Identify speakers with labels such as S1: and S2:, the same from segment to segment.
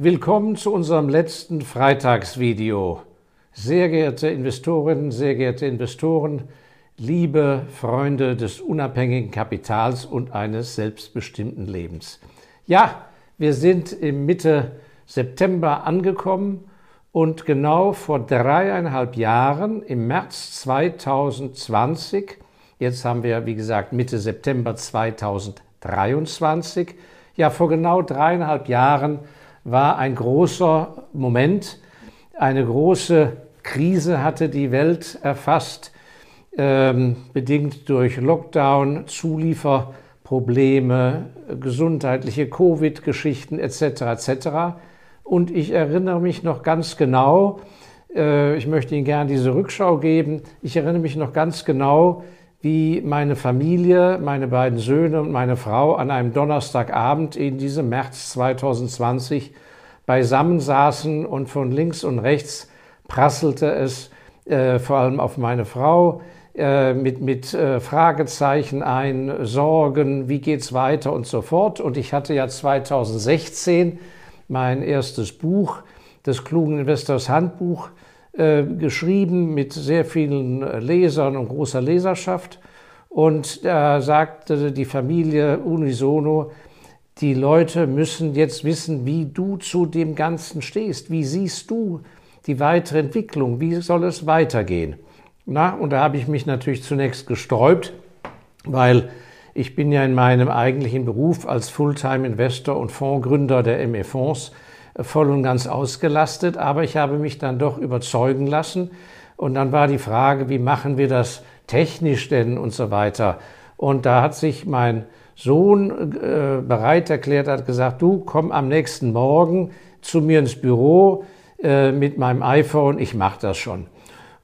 S1: Willkommen zu unserem letzten Freitagsvideo. Sehr geehrte Investorinnen, sehr geehrte Investoren, liebe Freunde des unabhängigen Kapitals und eines selbstbestimmten Lebens. Ja, wir sind im Mitte September angekommen und genau vor dreieinhalb Jahren, im März 2020, jetzt haben wir, wie gesagt, Mitte September 2023, ja, vor genau dreieinhalb Jahren war ein großer Moment, eine große Krise hatte die Welt erfasst, ähm, bedingt durch Lockdown, Zulieferprobleme, gesundheitliche Covid-Geschichten etc. etc. Und ich erinnere mich noch ganz genau, äh, ich möchte Ihnen gerne diese Rückschau geben, ich erinnere mich noch ganz genau, wie meine Familie, meine beiden Söhne und meine Frau an einem Donnerstagabend in diesem März 2020 beisammen saßen und von links und rechts prasselte es äh, vor allem auf meine Frau äh, mit, mit äh, Fragezeichen ein, Sorgen, wie geht's weiter und so fort. Und ich hatte ja 2016 mein erstes Buch, das klugen Investors Handbuch, äh, geschrieben mit sehr vielen Lesern und großer Leserschaft. Und da sagte die Familie unisono, die Leute müssen jetzt wissen, wie du zu dem Ganzen stehst. Wie siehst du die weitere Entwicklung? Wie soll es weitergehen? Na, und da habe ich mich natürlich zunächst gesträubt, weil ich bin ja in meinem eigentlichen Beruf als Fulltime-Investor und Fondsgründer der ME-Fonds äh, voll und ganz ausgelastet, aber ich habe mich dann doch überzeugen lassen. Und dann war die Frage, wie machen wir das technisch denn und so weiter. Und da hat sich mein Sohn äh, bereit erklärt, hat gesagt, du komm am nächsten Morgen zu mir ins Büro äh, mit meinem iPhone, ich mache das schon.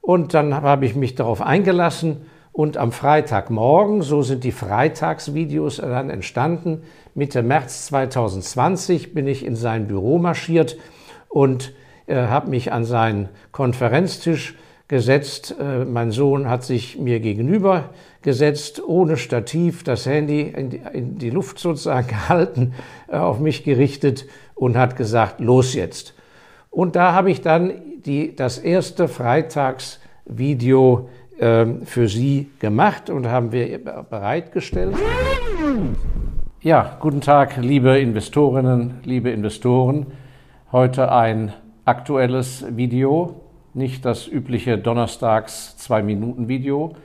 S1: Und dann habe ich mich darauf eingelassen und am Freitagmorgen, so sind die Freitagsvideos dann entstanden, Mitte März 2020 bin ich in sein Büro marschiert und äh, habe mich an seinen Konferenztisch gesetzt. Äh, mein Sohn hat sich mir gegenüber gesetzt, ohne Stativ, das Handy in die, in die Luft sozusagen gehalten, äh, auf mich gerichtet und hat gesagt, los jetzt. Und da habe ich dann die, das erste Freitagsvideo äh, für Sie gemacht und haben wir bereitgestellt. Ja, guten Tag, liebe Investorinnen, liebe Investoren. Heute ein aktuelles Video nicht das übliche Donnerstags zwei Minuten Video.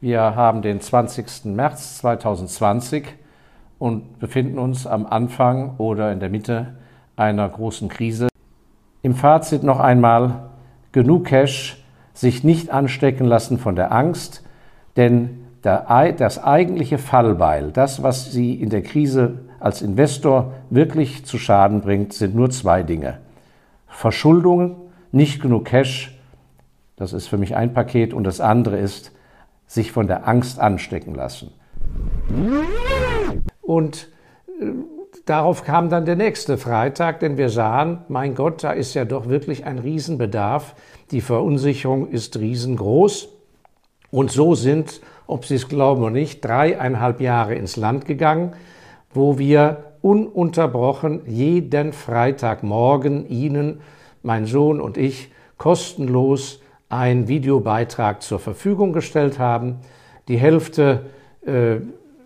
S1: Wir haben den 20. März 2020 und befinden uns am Anfang oder in der Mitte einer großen Krise. Im Fazit noch einmal genug Cash, sich nicht anstecken lassen von der Angst, denn das eigentliche Fallbeil, das, was Sie in der Krise als Investor wirklich zu Schaden bringt, sind nur zwei Dinge. Verschuldungen nicht genug Cash, das ist für mich ein Paket, und das andere ist, sich von der Angst anstecken lassen. Und äh, darauf kam dann der nächste Freitag, denn wir sahen, mein Gott, da ist ja doch wirklich ein Riesenbedarf. Die Verunsicherung ist riesengroß. Und so sind, ob Sie es glauben oder nicht, dreieinhalb Jahre ins Land gegangen, wo wir ununterbrochen jeden Freitagmorgen Ihnen, mein Sohn und ich, kostenlos einen Videobeitrag zur Verfügung gestellt haben. Die Hälfte äh,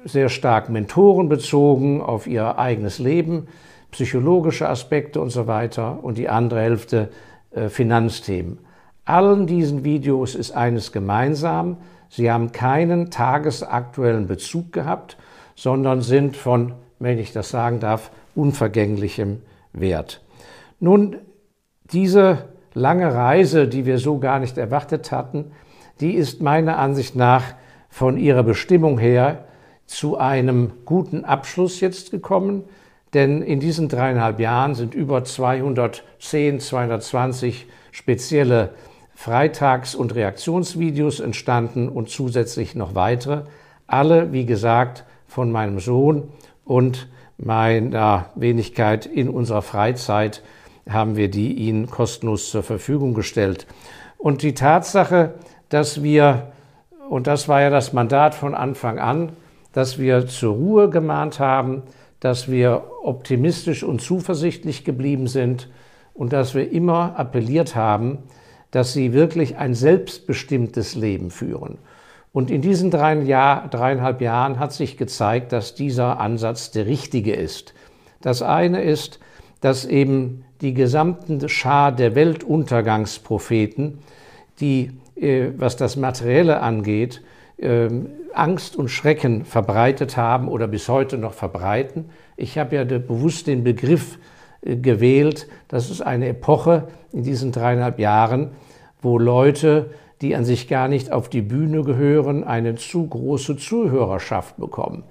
S1: sehr stark mentorenbezogen auf ihr eigenes Leben, psychologische Aspekte und so weiter und die andere Hälfte äh, Finanzthemen. Allen diesen Videos ist eines gemeinsam. Sie haben keinen tagesaktuellen Bezug gehabt, sondern sind von, wenn ich das sagen darf, unvergänglichem Wert. Nun, diese lange Reise, die wir so gar nicht erwartet hatten, die ist meiner Ansicht nach von ihrer Bestimmung her zu einem guten Abschluss jetzt gekommen. Denn in diesen dreieinhalb Jahren sind über 210, 220 spezielle Freitags- und Reaktionsvideos entstanden und zusätzlich noch weitere. Alle, wie gesagt, von meinem Sohn und meiner Wenigkeit in unserer Freizeit haben wir die Ihnen kostenlos zur Verfügung gestellt. Und die Tatsache, dass wir, und das war ja das Mandat von Anfang an, dass wir zur Ruhe gemahnt haben, dass wir optimistisch und zuversichtlich geblieben sind und dass wir immer appelliert haben, dass sie wirklich ein selbstbestimmtes Leben führen. Und in diesen drei Jahr, dreieinhalb Jahren hat sich gezeigt, dass dieser Ansatz der richtige ist. Das eine ist, dass eben die gesamten Schar der Weltuntergangspropheten, die, äh, was das Materielle angeht, äh, Angst und Schrecken verbreitet haben oder bis heute noch verbreiten. Ich habe ja bewusst den Begriff gewählt, das ist eine Epoche in diesen dreieinhalb Jahren, wo Leute, die an sich gar nicht auf die Bühne gehören, eine zu große Zuhörerschaft bekommen.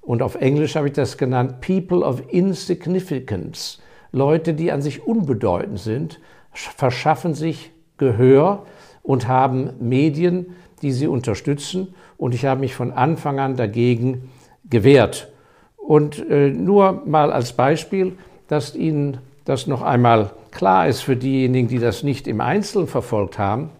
S1: Und auf Englisch habe ich das genannt People of Insignificance. Leute, die an sich unbedeutend sind, verschaffen sich Gehör und haben Medien, die sie unterstützen. Und ich habe mich von Anfang an dagegen gewehrt. Und äh, nur mal als Beispiel, dass Ihnen das noch einmal klar ist für diejenigen, die das nicht im Einzelnen verfolgt haben,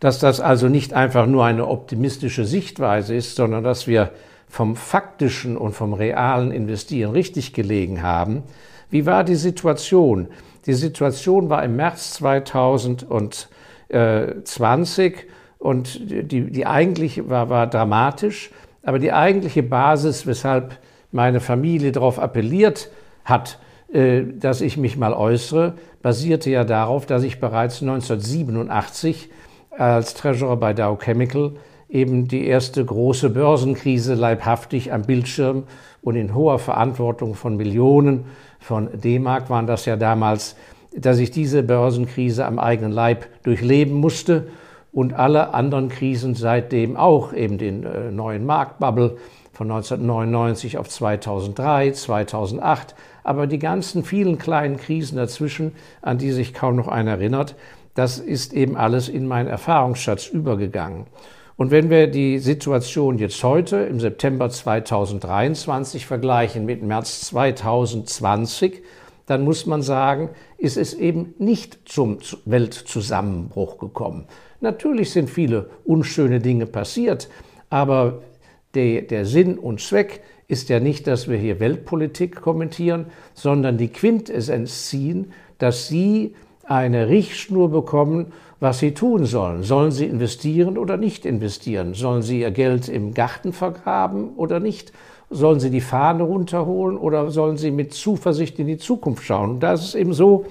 S1: dass das also nicht einfach nur eine optimistische Sichtweise ist, sondern dass wir vom faktischen und vom realen Investieren richtig gelegen haben. Wie war die Situation? Die Situation war im März 2020 und die, die eigentliche war, war dramatisch, aber die eigentliche Basis, weshalb meine Familie darauf appelliert hat, äh, dass ich mich mal äußere, basierte ja darauf, dass ich bereits 1987 als Treasurer bei Dow Chemical eben die erste große Börsenkrise leibhaftig am Bildschirm und in hoher Verantwortung von Millionen von D-Mark waren das ja damals, dass ich diese Börsenkrise am eigenen Leib durchleben musste und alle anderen Krisen seitdem auch, eben den äh, neuen Marktbubble von 1999 auf 2003, 2008, aber die ganzen vielen kleinen Krisen dazwischen, an die sich kaum noch einer erinnert, das ist eben alles in meinen Erfahrungsschatz übergegangen. Und wenn wir die Situation jetzt heute im September 2023 vergleichen mit März 2020, dann muss man sagen, ist es eben nicht zum Weltzusammenbruch gekommen. Natürlich sind viele unschöne Dinge passiert, aber der, der Sinn und Zweck ist ja nicht, dass wir hier Weltpolitik kommentieren, sondern die Quintessenz ziehen, dass Sie eine Richtschnur bekommen, was sie tun sollen. Sollen sie investieren oder nicht investieren? Sollen sie ihr Geld im Garten vergraben oder nicht? Sollen sie die Fahne runterholen oder sollen sie mit Zuversicht in die Zukunft schauen? Und da ist es eben so,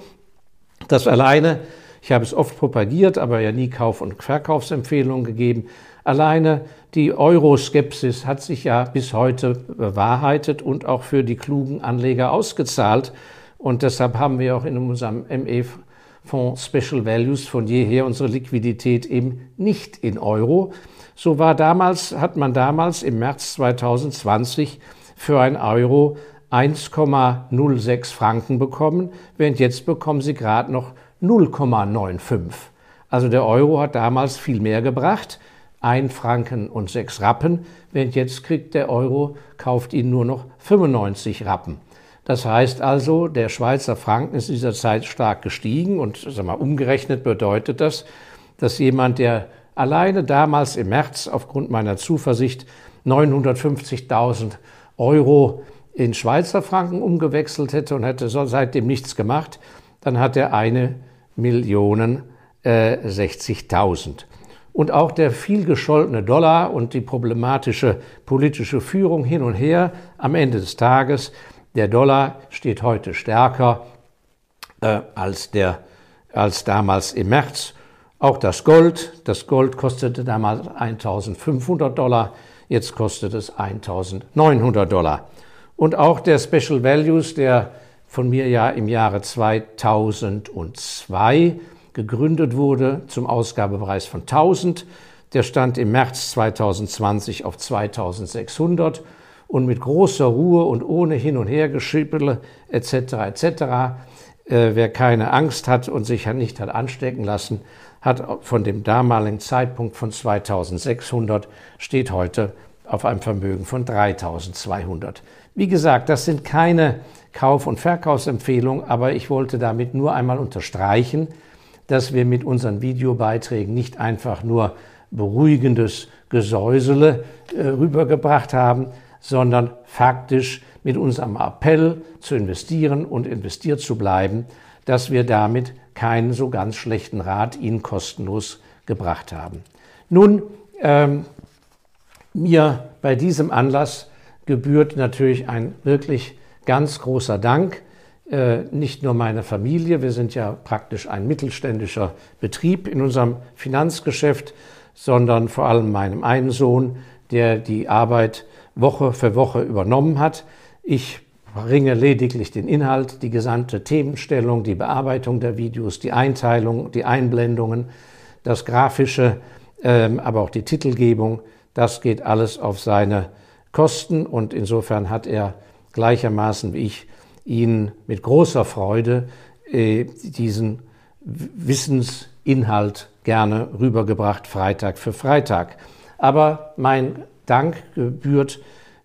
S1: dass alleine, ich habe es oft propagiert, aber ja nie Kauf- und Verkaufsempfehlungen gegeben, alleine die Euroskepsis hat sich ja bis heute bewahrheitet und auch für die klugen Anleger ausgezahlt. Und deshalb haben wir auch in unserem ME Fonds Special Values von jeher unsere Liquidität eben nicht in Euro. So war damals, hat man damals im März 2020 für ein Euro 1,06 Franken bekommen, während jetzt bekommen sie gerade noch 0,95. Also der Euro hat damals viel mehr gebracht, 1 Franken und 6 Rappen, während jetzt kriegt der Euro, kauft ihn nur noch 95 Rappen. Das heißt also, der Schweizer Franken ist in dieser Zeit stark gestiegen und sag mal, umgerechnet bedeutet das, dass jemand, der alleine damals im März aufgrund meiner Zuversicht 950.000 Euro in Schweizer Franken umgewechselt hätte und hätte seitdem nichts gemacht, dann hat er eine Million äh, 60.000. Und auch der viel gescholtene Dollar und die problematische politische Führung hin und her am Ende des Tages der Dollar steht heute stärker äh, als, der, als damals im März. Auch das Gold. Das Gold kostete damals 1500 Dollar, jetzt kostet es 1900 Dollar. Und auch der Special Values, der von mir ja im Jahre 2002 gegründet wurde zum Ausgabepreis von 1000, der stand im März 2020 auf 2600 und mit großer Ruhe und ohne Hin- und Hergeschippele etc. etc. Äh, wer keine Angst hat und sich nicht hat anstecken lassen, hat von dem damaligen Zeitpunkt von 2600 steht heute auf einem Vermögen von 3200. Wie gesagt, das sind keine Kauf- und Verkaufsempfehlungen, aber ich wollte damit nur einmal unterstreichen, dass wir mit unseren Videobeiträgen nicht einfach nur beruhigendes Gesäusele äh, rübergebracht haben, sondern faktisch mit unserem Appell zu investieren und investiert zu bleiben, dass wir damit keinen so ganz schlechten Rat Ihnen kostenlos gebracht haben. Nun, ähm, mir bei diesem Anlass gebührt natürlich ein wirklich ganz großer Dank. Äh, nicht nur meiner Familie, wir sind ja praktisch ein mittelständischer Betrieb in unserem Finanzgeschäft, sondern vor allem meinem einen Sohn, der die Arbeit Woche für Woche übernommen hat. Ich bringe lediglich den Inhalt, die gesamte Themenstellung, die Bearbeitung der Videos, die Einteilung, die Einblendungen, das Grafische, ähm, aber auch die Titelgebung. Das geht alles auf seine Kosten und insofern hat er gleichermaßen wie ich Ihnen mit großer Freude äh, diesen Wissensinhalt gerne rübergebracht, Freitag für Freitag. Aber mein Dank gebührt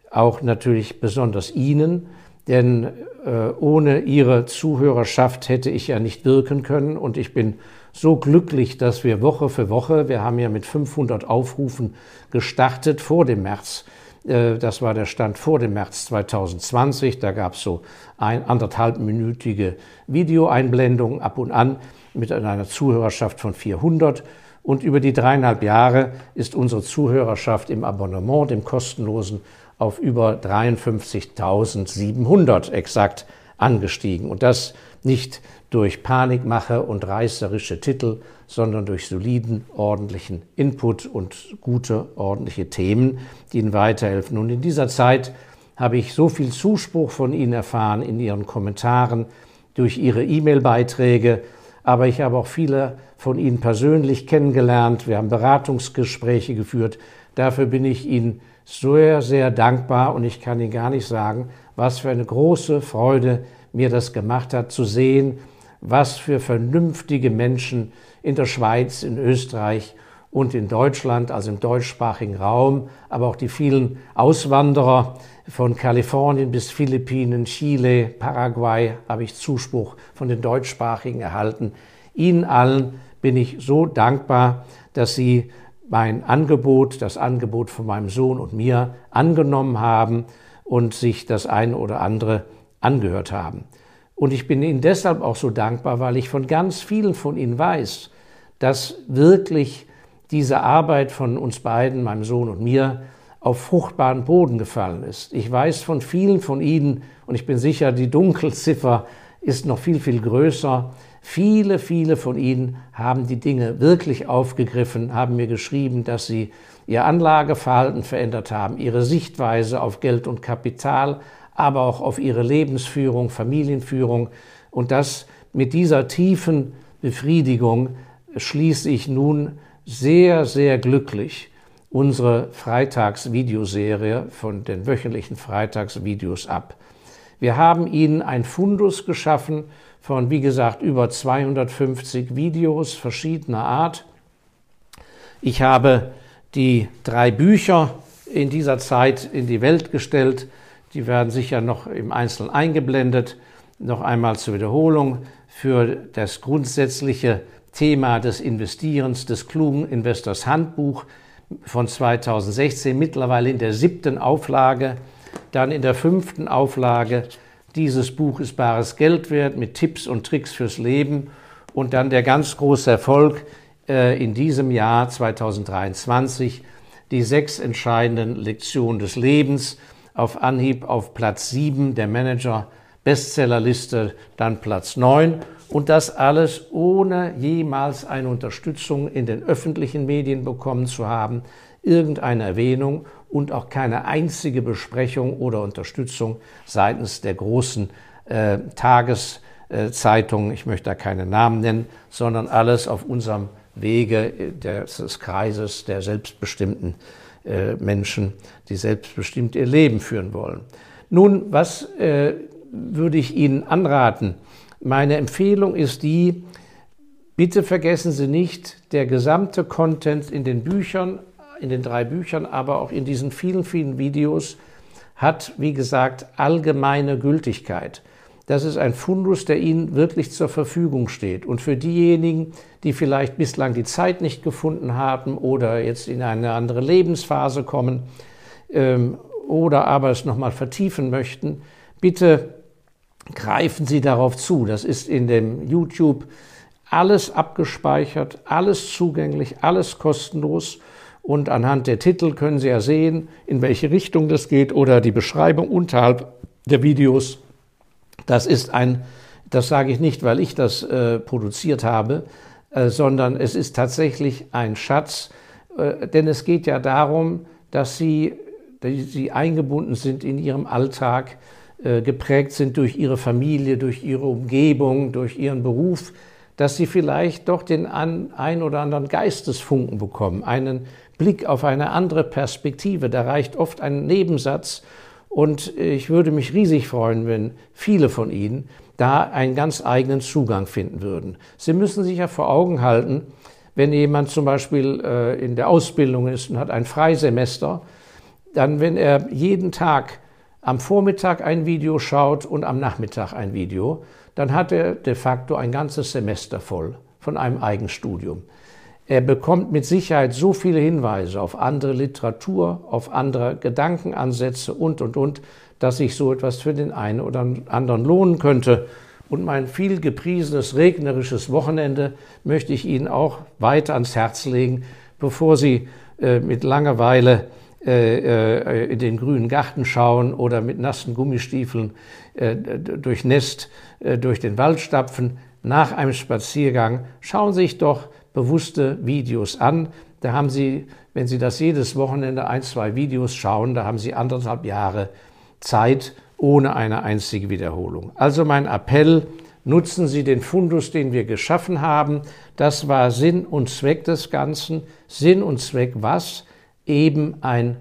S1: auch natürlich besonders Ihnen, denn äh, ohne Ihre Zuhörerschaft hätte ich ja nicht wirken können und ich bin so glücklich, dass wir Woche für Woche, wir haben ja mit 500 Aufrufen gestartet vor dem März, das war der Stand vor dem März 2020. Da gab es so ein anderthalbminütige Videoeinblendungen ab und an mit einer Zuhörerschaft von 400. Und über die dreieinhalb Jahre ist unsere Zuhörerschaft im Abonnement, dem kostenlosen, auf über 53.700 exakt angestiegen. Und das nicht durch Panikmache und reißerische Titel, sondern durch soliden, ordentlichen Input und gute, ordentliche Themen, die Ihnen weiterhelfen. Und in dieser Zeit habe ich so viel Zuspruch von Ihnen erfahren in Ihren Kommentaren, durch Ihre E-Mail-Beiträge, aber ich habe auch viele von Ihnen persönlich kennengelernt. Wir haben Beratungsgespräche geführt. Dafür bin ich Ihnen sehr, sehr dankbar und ich kann Ihnen gar nicht sagen, was für eine große Freude mir das gemacht hat, zu sehen, was für vernünftige Menschen in der Schweiz, in Österreich und in Deutschland, also im deutschsprachigen Raum, aber auch die vielen Auswanderer von Kalifornien bis Philippinen, Chile, Paraguay habe ich Zuspruch von den deutschsprachigen erhalten. Ihnen allen bin ich so dankbar, dass Sie mein Angebot, das Angebot von meinem Sohn und mir angenommen haben und sich das eine oder andere angehört haben. Und ich bin Ihnen deshalb auch so dankbar, weil ich von ganz vielen von Ihnen weiß, dass wirklich diese Arbeit von uns beiden, meinem Sohn und mir, auf fruchtbaren Boden gefallen ist. Ich weiß von vielen von Ihnen, und ich bin sicher, die Dunkelziffer ist noch viel, viel größer, viele, viele von Ihnen haben die Dinge wirklich aufgegriffen, haben mir geschrieben, dass sie ihr Anlageverhalten verändert haben, ihre Sichtweise auf Geld und Kapital, aber auch auf ihre Lebensführung, Familienführung. Und das mit dieser tiefen Befriedigung schließe ich nun sehr, sehr glücklich unsere Freitagsvideoserie von den wöchentlichen Freitagsvideos ab. Wir haben Ihnen ein Fundus geschaffen von, wie gesagt, über 250 Videos verschiedener Art. Ich habe die drei Bücher in dieser Zeit in die Welt gestellt, die werden sicher noch im Einzelnen eingeblendet. Noch einmal zur Wiederholung für das grundsätzliche Thema des Investierens des klugen Investors Handbuch von 2016, mittlerweile in der siebten Auflage, dann in der fünften Auflage. Dieses Buch ist bares Geld wert mit Tipps und Tricks fürs Leben und dann der ganz große Erfolg äh, in diesem Jahr 2023, die sechs entscheidenden Lektionen des Lebens auf Anhieb auf Platz 7 der Manager Bestsellerliste, dann Platz 9 und das alles ohne jemals eine Unterstützung in den öffentlichen Medien bekommen zu haben, irgendeine Erwähnung und auch keine einzige Besprechung oder Unterstützung seitens der großen äh, Tageszeitungen, ich möchte da keine Namen nennen, sondern alles auf unserem Wege des Kreises der selbstbestimmten äh, Menschen, die selbstbestimmt ihr Leben führen wollen. Nun, was äh, würde ich Ihnen anraten? Meine Empfehlung ist die, bitte vergessen Sie nicht, der gesamte Content in den Büchern, in den drei Büchern, aber auch in diesen vielen, vielen Videos hat, wie gesagt, allgemeine Gültigkeit. Das ist ein Fundus, der Ihnen wirklich zur Verfügung steht. Und für diejenigen, die vielleicht bislang die Zeit nicht gefunden haben oder jetzt in eine andere Lebensphase kommen ähm, oder aber es nochmal vertiefen möchten, bitte greifen Sie darauf zu. Das ist in dem YouTube alles abgespeichert, alles zugänglich, alles kostenlos. Und anhand der Titel können Sie ja sehen, in welche Richtung das geht oder die Beschreibung unterhalb der Videos. Das ist ein, das sage ich nicht, weil ich das äh, produziert habe, äh, sondern es ist tatsächlich ein Schatz, äh, denn es geht ja darum, dass Sie, dass Sie eingebunden sind in Ihrem Alltag, äh, geprägt sind durch Ihre Familie, durch Ihre Umgebung, durch Ihren Beruf, dass Sie vielleicht doch den ein oder anderen Geistesfunken bekommen, einen Blick auf eine andere Perspektive. Da reicht oft ein Nebensatz. Und ich würde mich riesig freuen, wenn viele von Ihnen da einen ganz eigenen Zugang finden würden. Sie müssen sich ja vor Augen halten, wenn jemand zum Beispiel äh, in der Ausbildung ist und hat ein Freisemester, dann, wenn er jeden Tag am Vormittag ein Video schaut und am Nachmittag ein Video, dann hat er de facto ein ganzes Semester voll von einem Eigenstudium. Er bekommt mit Sicherheit so viele Hinweise auf andere Literatur, auf andere Gedankenansätze und, und, und, dass sich so etwas für den einen oder anderen lohnen könnte. Und mein viel gepriesenes regnerisches Wochenende möchte ich Ihnen auch weiter ans Herz legen, bevor Sie äh, mit Langeweile äh, äh, in den grünen Garten schauen oder mit nassen Gummistiefeln äh, durchnässt äh, durch den Wald stapfen. Nach einem Spaziergang schauen Sie sich doch bewusste Videos an. Da haben Sie, wenn Sie das jedes Wochenende ein, zwei Videos schauen, da haben Sie anderthalb Jahre Zeit ohne eine einzige Wiederholung. Also mein Appell, nutzen Sie den Fundus, den wir geschaffen haben. Das war Sinn und Zweck des Ganzen. Sinn und Zweck was? Eben ein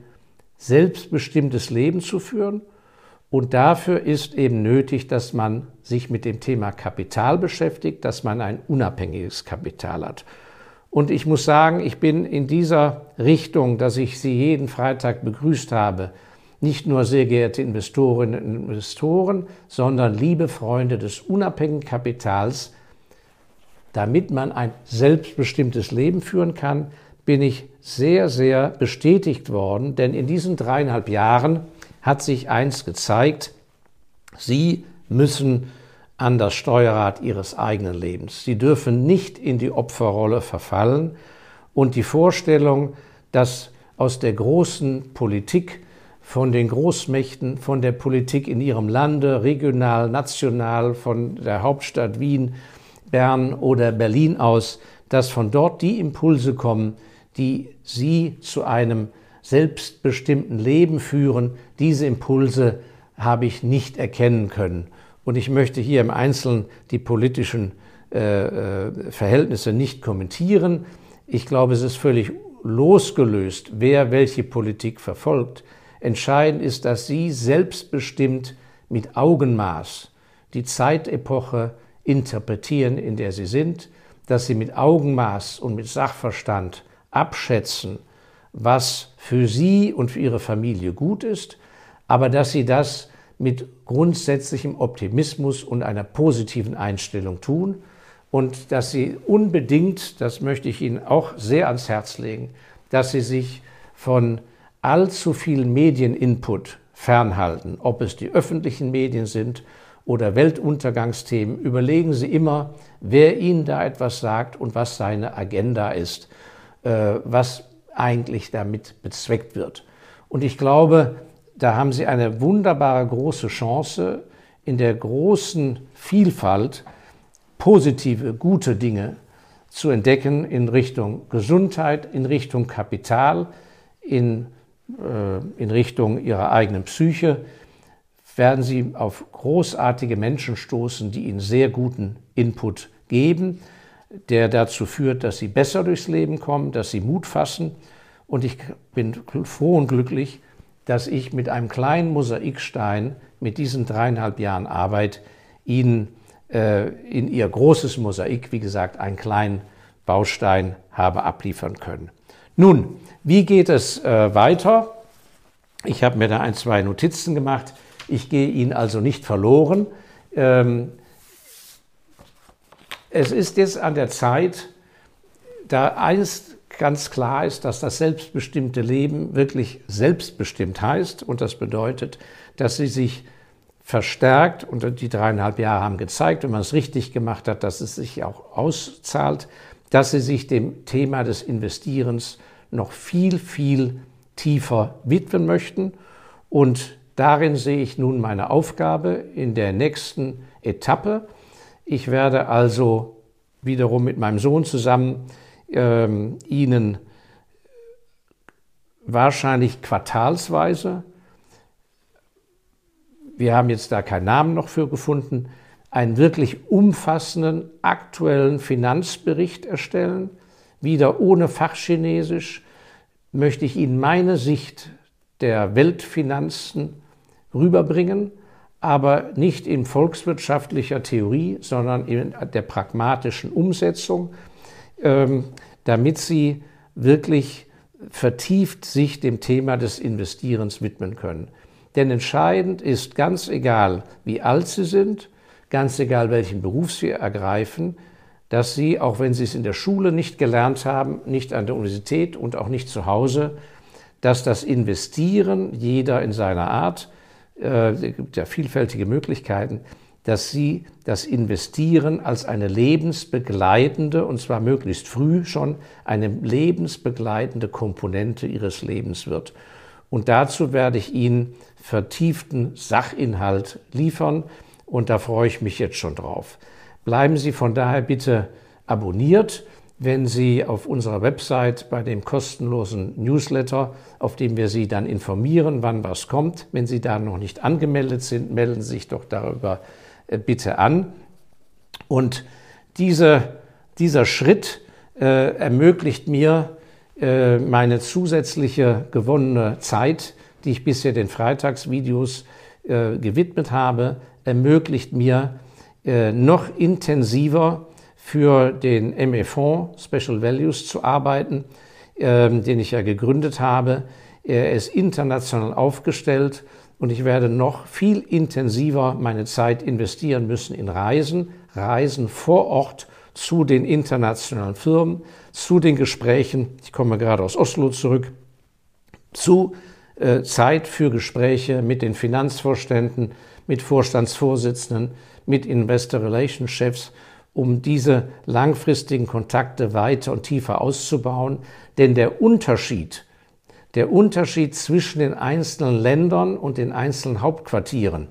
S1: selbstbestimmtes Leben zu führen. Und dafür ist eben nötig, dass man sich mit dem Thema Kapital beschäftigt, dass man ein unabhängiges Kapital hat. Und ich muss sagen, ich bin in dieser Richtung, dass ich Sie jeden Freitag begrüßt habe, nicht nur sehr geehrte Investorinnen und Investoren, sondern liebe Freunde des unabhängigen Kapitals, damit man ein selbstbestimmtes Leben führen kann, bin ich sehr, sehr bestätigt worden, denn in diesen dreieinhalb Jahren hat sich eins gezeigt, Sie müssen an das Steuerrad ihres eigenen Lebens. Sie dürfen nicht in die Opferrolle verfallen und die Vorstellung, dass aus der großen Politik, von den Großmächten, von der Politik in ihrem Lande, regional, national, von der Hauptstadt Wien, Bern oder Berlin aus, dass von dort die Impulse kommen, die sie zu einem selbstbestimmten Leben führen. Diese Impulse habe ich nicht erkennen können. Und ich möchte hier im Einzelnen die politischen äh, äh, Verhältnisse nicht kommentieren. Ich glaube, es ist völlig losgelöst, wer welche Politik verfolgt. Entscheidend ist, dass Sie selbstbestimmt mit Augenmaß die Zeitepoche interpretieren, in der Sie sind, dass Sie mit Augenmaß und mit Sachverstand abschätzen, was für Sie und für Ihre Familie gut ist, aber dass Sie das mit grundsätzlichem Optimismus und einer positiven Einstellung tun und dass Sie unbedingt, das möchte ich Ihnen auch sehr ans Herz legen, dass Sie sich von allzu viel Medieninput fernhalten, ob es die öffentlichen Medien sind oder Weltuntergangsthemen. Überlegen Sie immer, wer Ihnen da etwas sagt und was seine Agenda ist, äh, was eigentlich damit bezweckt wird. Und ich glaube, da haben Sie eine wunderbare große Chance, in der großen Vielfalt positive, gute Dinge zu entdecken in Richtung Gesundheit, in Richtung Kapital, in, äh, in Richtung Ihrer eigenen Psyche, werden Sie auf großartige Menschen stoßen, die Ihnen sehr guten Input geben, der dazu führt, dass Sie besser durchs Leben kommen, dass Sie Mut fassen. Und ich bin froh und glücklich, dass ich mit einem kleinen Mosaikstein, mit diesen dreieinhalb Jahren Arbeit, Ihnen äh, in Ihr großes Mosaik, wie gesagt, einen kleinen Baustein habe abliefern können. Nun, wie geht es äh, weiter? Ich habe mir da ein, zwei Notizen gemacht. Ich gehe Ihnen also nicht verloren. Ähm, es ist jetzt an der Zeit, da eins ganz klar ist, dass das selbstbestimmte Leben wirklich selbstbestimmt heißt. Und das bedeutet, dass sie sich verstärkt, und die dreieinhalb Jahre haben gezeigt, wenn man es richtig gemacht hat, dass es sich auch auszahlt, dass sie sich dem Thema des Investierens noch viel, viel tiefer widmen möchten. Und darin sehe ich nun meine Aufgabe in der nächsten Etappe. Ich werde also wiederum mit meinem Sohn zusammen ähm, Ihnen wahrscheinlich quartalsweise, wir haben jetzt da keinen Namen noch für gefunden, einen wirklich umfassenden aktuellen Finanzbericht erstellen. Wieder ohne Fachchinesisch möchte ich Ihnen meine Sicht der Weltfinanzen rüberbringen, aber nicht in volkswirtschaftlicher Theorie, sondern in der pragmatischen Umsetzung, ähm, damit Sie wirklich vertieft sich dem Thema des Investierens widmen können. Denn entscheidend ist ganz egal, wie alt Sie sind, ganz egal, welchen Beruf Sie ergreifen, dass Sie, auch wenn Sie es in der Schule nicht gelernt haben, nicht an der Universität und auch nicht zu Hause, dass das Investieren, jeder in seiner Art, es gibt ja vielfältige Möglichkeiten, dass Sie das Investieren als eine lebensbegleitende, und zwar möglichst früh schon, eine lebensbegleitende Komponente Ihres Lebens wird. Und dazu werde ich Ihnen vertieften Sachinhalt liefern und da freue ich mich jetzt schon drauf. Bleiben Sie von daher bitte abonniert, wenn Sie auf unserer Website bei dem kostenlosen Newsletter, auf dem wir Sie dann informieren, wann was kommt, wenn Sie da noch nicht angemeldet sind, melden Sie sich doch darüber äh, bitte an. Und diese, dieser Schritt äh, ermöglicht mir äh, meine zusätzliche gewonnene Zeit, die ich bisher den Freitagsvideos äh, gewidmet habe, ermöglicht mir äh, noch intensiver für den ME-Fonds Special Values zu arbeiten, ähm, den ich ja gegründet habe. Er ist international aufgestellt und ich werde noch viel intensiver meine Zeit investieren müssen in Reisen, Reisen vor Ort zu den internationalen Firmen, zu den Gesprächen, ich komme gerade aus Oslo zurück, zu äh, Zeit für Gespräche mit den Finanzvorständen, mit Vorstandsvorsitzenden, mit Investor Relations Chefs, um diese langfristigen Kontakte weiter und tiefer auszubauen. Denn der Unterschied, der Unterschied zwischen den einzelnen Ländern und den einzelnen Hauptquartieren,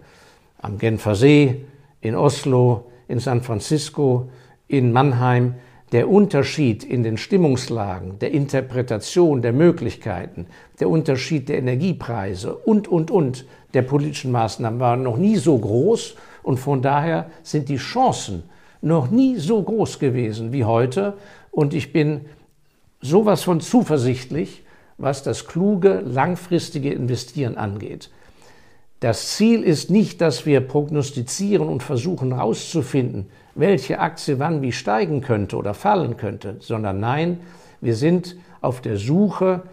S1: am Genfer See, in Oslo, in San Francisco, in Mannheim, der Unterschied in den Stimmungslagen, der Interpretation der Möglichkeiten, der Unterschied der Energiepreise und, und, und der politischen Maßnahmen war noch nie so groß und von daher sind die Chancen noch nie so groß gewesen wie heute. Und ich bin sowas von zuversichtlich, was das kluge, langfristige Investieren angeht. Das Ziel ist nicht, dass wir prognostizieren und versuchen herauszufinden, welche Aktie wann wie steigen könnte oder fallen könnte, sondern nein, wir sind auf der Suche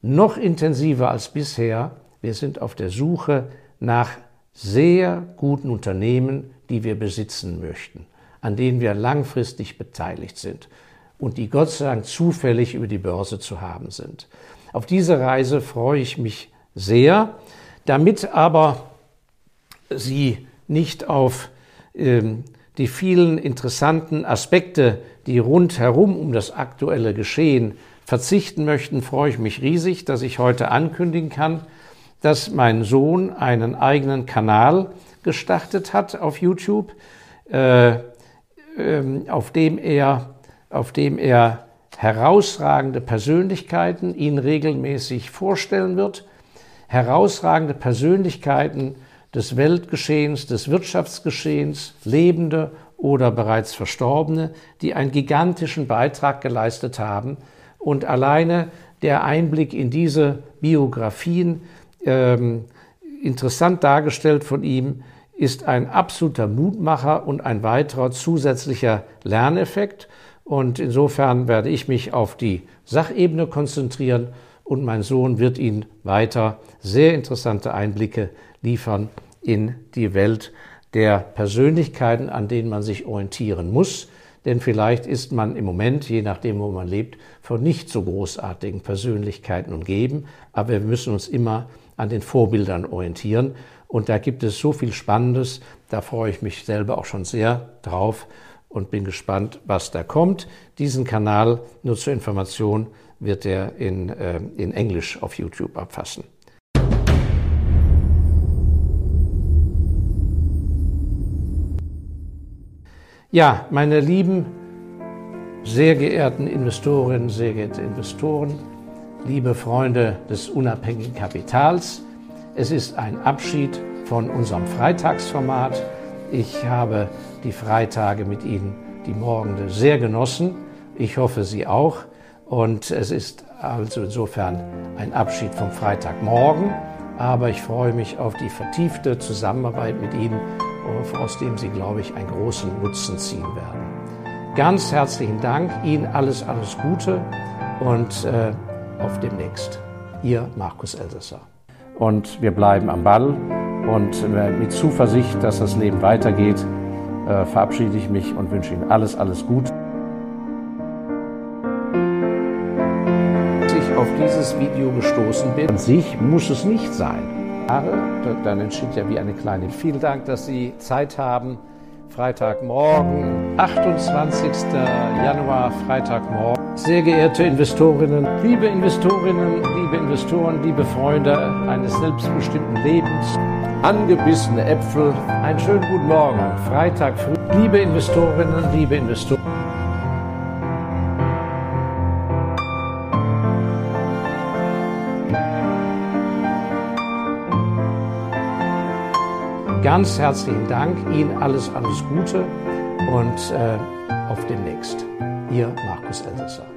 S1: noch intensiver als bisher, wir sind auf der Suche nach sehr guten Unternehmen, die wir besitzen möchten, an denen wir langfristig beteiligt sind und die Gott sei Dank zufällig über die Börse zu haben sind. Auf diese Reise freue ich mich sehr. Damit aber Sie nicht auf ähm, die vielen interessanten Aspekte, die rundherum um das aktuelle Geschehen verzichten möchten, freue ich mich riesig, dass ich heute ankündigen kann, dass mein Sohn einen eigenen Kanal gestartet hat auf YouTube, äh, auf, dem er, auf dem er herausragende Persönlichkeiten ihn regelmäßig vorstellen wird herausragende Persönlichkeiten des Weltgeschehens, des Wirtschaftsgeschehens, Lebende oder bereits Verstorbene, die einen gigantischen Beitrag geleistet haben. Und alleine der Einblick in diese Biografien, ähm, interessant dargestellt von ihm, ist ein absoluter Mutmacher und ein weiterer zusätzlicher Lerneffekt. Und insofern werde ich mich auf die Sachebene konzentrieren und mein Sohn wird Ihnen weiter sehr interessante Einblicke liefern in die Welt der Persönlichkeiten, an denen man sich orientieren muss. Denn vielleicht ist man im Moment, je nachdem, wo man lebt, von nicht so großartigen Persönlichkeiten umgeben. Aber wir müssen uns immer an den Vorbildern orientieren. Und da gibt es so viel Spannendes. Da freue ich mich selber auch schon sehr drauf und bin gespannt, was da kommt. Diesen Kanal, nur zur Information, wird er in, äh, in Englisch auf YouTube abfassen. Ja, meine lieben, sehr geehrten Investorinnen, sehr geehrte Investoren, liebe Freunde des unabhängigen Kapitals, es ist ein Abschied von unserem Freitagsformat. Ich habe die Freitage mit Ihnen, die Morgende, sehr genossen. Ich hoffe, Sie auch. Und es ist also insofern ein Abschied vom Freitagmorgen. Aber ich freue mich auf die vertiefte Zusammenarbeit mit Ihnen aus dem Sie, glaube ich, einen großen Nutzen ziehen werden. Ganz herzlichen Dank, Ihnen alles, alles Gute und äh, auf demnächst. Ihr Markus Elsässer. Und wir bleiben am Ball und äh, mit Zuversicht, dass das Leben weitergeht, äh, verabschiede ich mich und wünsche Ihnen alles, alles Gute. Als ich auf dieses Video gestoßen bin, an sich muss es nicht sein. Dann entsteht ja wie eine kleine. Vielen Dank, dass Sie Zeit haben. Freitagmorgen, 28. Januar, Freitagmorgen. Sehr geehrte Investorinnen, liebe Investorinnen, liebe Investoren, liebe Freunde eines selbstbestimmten Lebens, angebissene Äpfel, einen schönen guten Morgen, Freitag früh. Liebe Investorinnen, liebe Investoren. Ganz herzlichen Dank, Ihnen alles, alles Gute und äh, auf demnächst. Ihr Markus Elsässer.